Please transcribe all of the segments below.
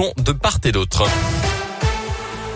de part et d'autre.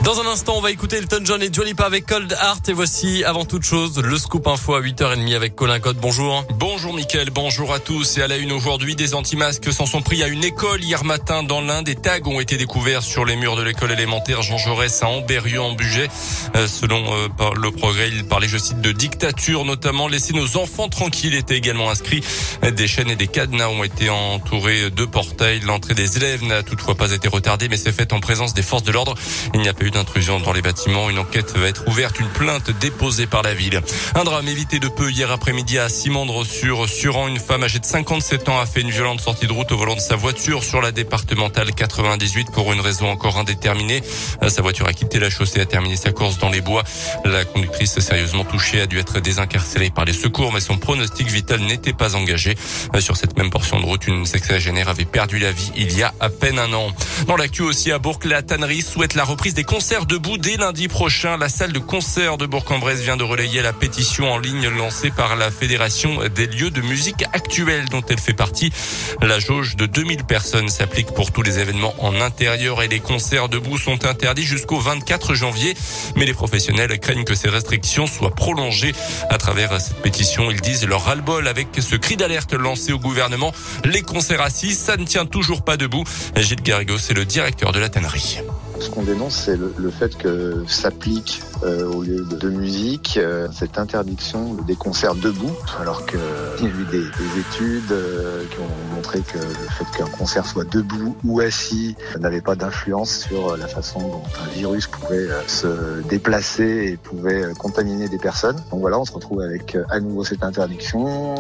Dans un instant, on va écouter Elton John et Lipa avec Cold Heart. Et voici, avant toute chose, le scoop info à 8h30 avec Colin Code. Bonjour. Bonjour Mickaël, bonjour à tous. Et à la une aujourd'hui, des anti-masques s'en sont pris à une école hier matin dans l'Inde. Des tags ont été découverts sur les murs de l'école élémentaire Jean Jaurès à Amberieu en budget. Euh, selon euh, le progrès, il parlait, je cite, de dictature, notamment laisser nos enfants tranquilles était également inscrit. Des chaînes et des cadenas ont été entourés de portails. L'entrée des élèves n'a toutefois pas été retardée, mais c'est fait en présence des forces de l'ordre. Il n'y a pas eu d'intrusion dans les bâtiments. Une enquête va être ouverte, une plainte déposée par la ville. Un drame évité de peu hier après-midi à Simandre sur Suran. Une femme âgée de 57 ans a fait une violente sortie de route au volant de sa voiture sur la départementale 98 pour une raison encore indéterminée. Sa voiture a quitté la chaussée, a terminé sa course dans les bois. La conductrice sérieusement touchée a dû être désincarcérée par les secours, mais son pronostic vital n'était pas engagé. Sur cette même portion de route, une sexagénaire avait perdu la vie il y a à peine un an. Dans l'actu aussi à Bourg, la tannerie souhaite la reprise des concert debout dès lundi prochain. La salle de concert de Bourg-en-Bresse vient de relayer la pétition en ligne lancée par la Fédération des lieux de musique actuels dont elle fait partie. La jauge de 2000 personnes s'applique pour tous les événements en intérieur et les concerts debout sont interdits jusqu'au 24 janvier. Mais les professionnels craignent que ces restrictions soient prolongées. À travers cette pétition, ils disent leur ras-le-bol avec ce cri d'alerte lancé au gouvernement. Les concerts assis, ça ne tient toujours pas debout. Gilles Garrigos, c'est le directeur de la tannerie. Ce qu'on dénonce, c'est le, fait que s'applique euh, au lieu de, musique euh, cette interdiction des concerts debout, alors qu'il y a eu des, des études euh, qui ont montré que le fait qu'un concert soit debout ou assis n'avait pas d'influence sur la façon dont un virus pouvait se déplacer et pouvait contaminer des personnes. Donc voilà, on se retrouve avec à nouveau cette interdiction,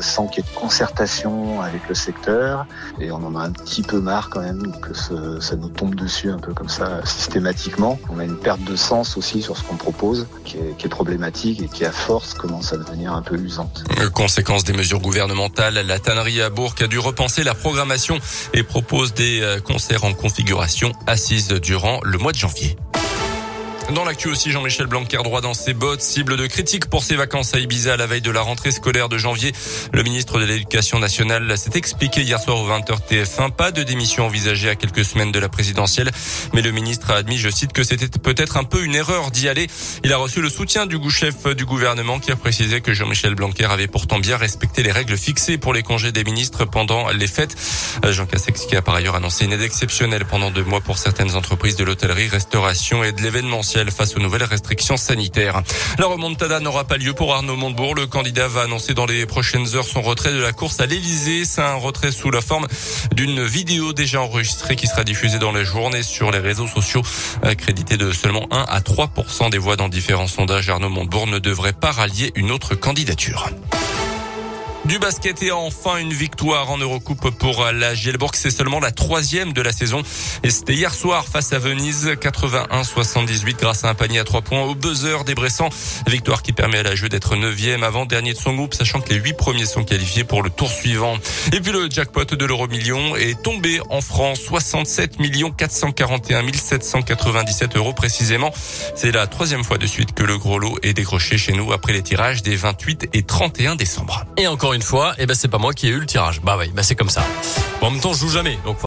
sans qu'il y ait de concertation avec le secteur, et on en a un petit peu marre quand même que ça nous tombe dessus un peu comme ça systématiquement. On a une perte de sens aussi sur ce qu'on propose, qui est, qui est, problématique et qui à force commence à devenir un peu usante. Conséquence des mesures gouvernementales, la tannerie à Bourg a dû repenser la programmation et propose des euh, concerts en configuration assise durant le mois de janvier. Dans l'actu aussi, Jean-Michel Blanquer droit dans ses bottes, cible de critiques pour ses vacances à Ibiza à la veille de la rentrée scolaire de janvier. Le ministre de l'Éducation nationale s'est expliqué hier soir au 20h TF1. Pas de démission envisagée à quelques semaines de la présidentielle. Mais le ministre a admis, je cite, que c'était peut-être un peu une erreur d'y aller. Il a reçu le soutien du chef du gouvernement qui a précisé que Jean-Michel Blanquer avait pourtant bien respecté les règles fixées pour les congés des ministres pendant les fêtes. Jean Cassex qui a par ailleurs annoncé une aide exceptionnelle pendant deux mois pour certaines entreprises de l'hôtellerie, restauration et de l'événementiel face aux nouvelles restrictions sanitaires. La remontada n'aura pas lieu pour Arnaud Montebourg. Le candidat va annoncer dans les prochaines heures son retrait de la course à l'Elysée. C'est un retrait sous la forme d'une vidéo déjà enregistrée qui sera diffusée dans la journée sur les réseaux sociaux. Crédité de seulement 1 à 3% des voix dans différents sondages, Arnaud Montebourg ne devrait pas rallier une autre candidature. Du basket et enfin une victoire en Eurocoupe pour la Gielbourg. C'est seulement la troisième de la saison. Et c'était hier soir face à Venise, 81-78 grâce à un panier à trois points au buzzer des Bressans. Victoire qui permet à la jeu d'être neuvième avant dernier de son groupe, sachant que les huit premiers sont qualifiés pour le tour suivant. Et puis le jackpot de l'euro million est tombé en France. 67 441 797 euros précisément. C'est la troisième fois de suite que le gros lot est décroché chez nous après les tirages des 28 et 31 décembre. Et encore une fois, eh ben c'est pas moi qui ai eu le tirage. Bah oui, bah c'est comme ça. en même temps, je joue jamais. Donc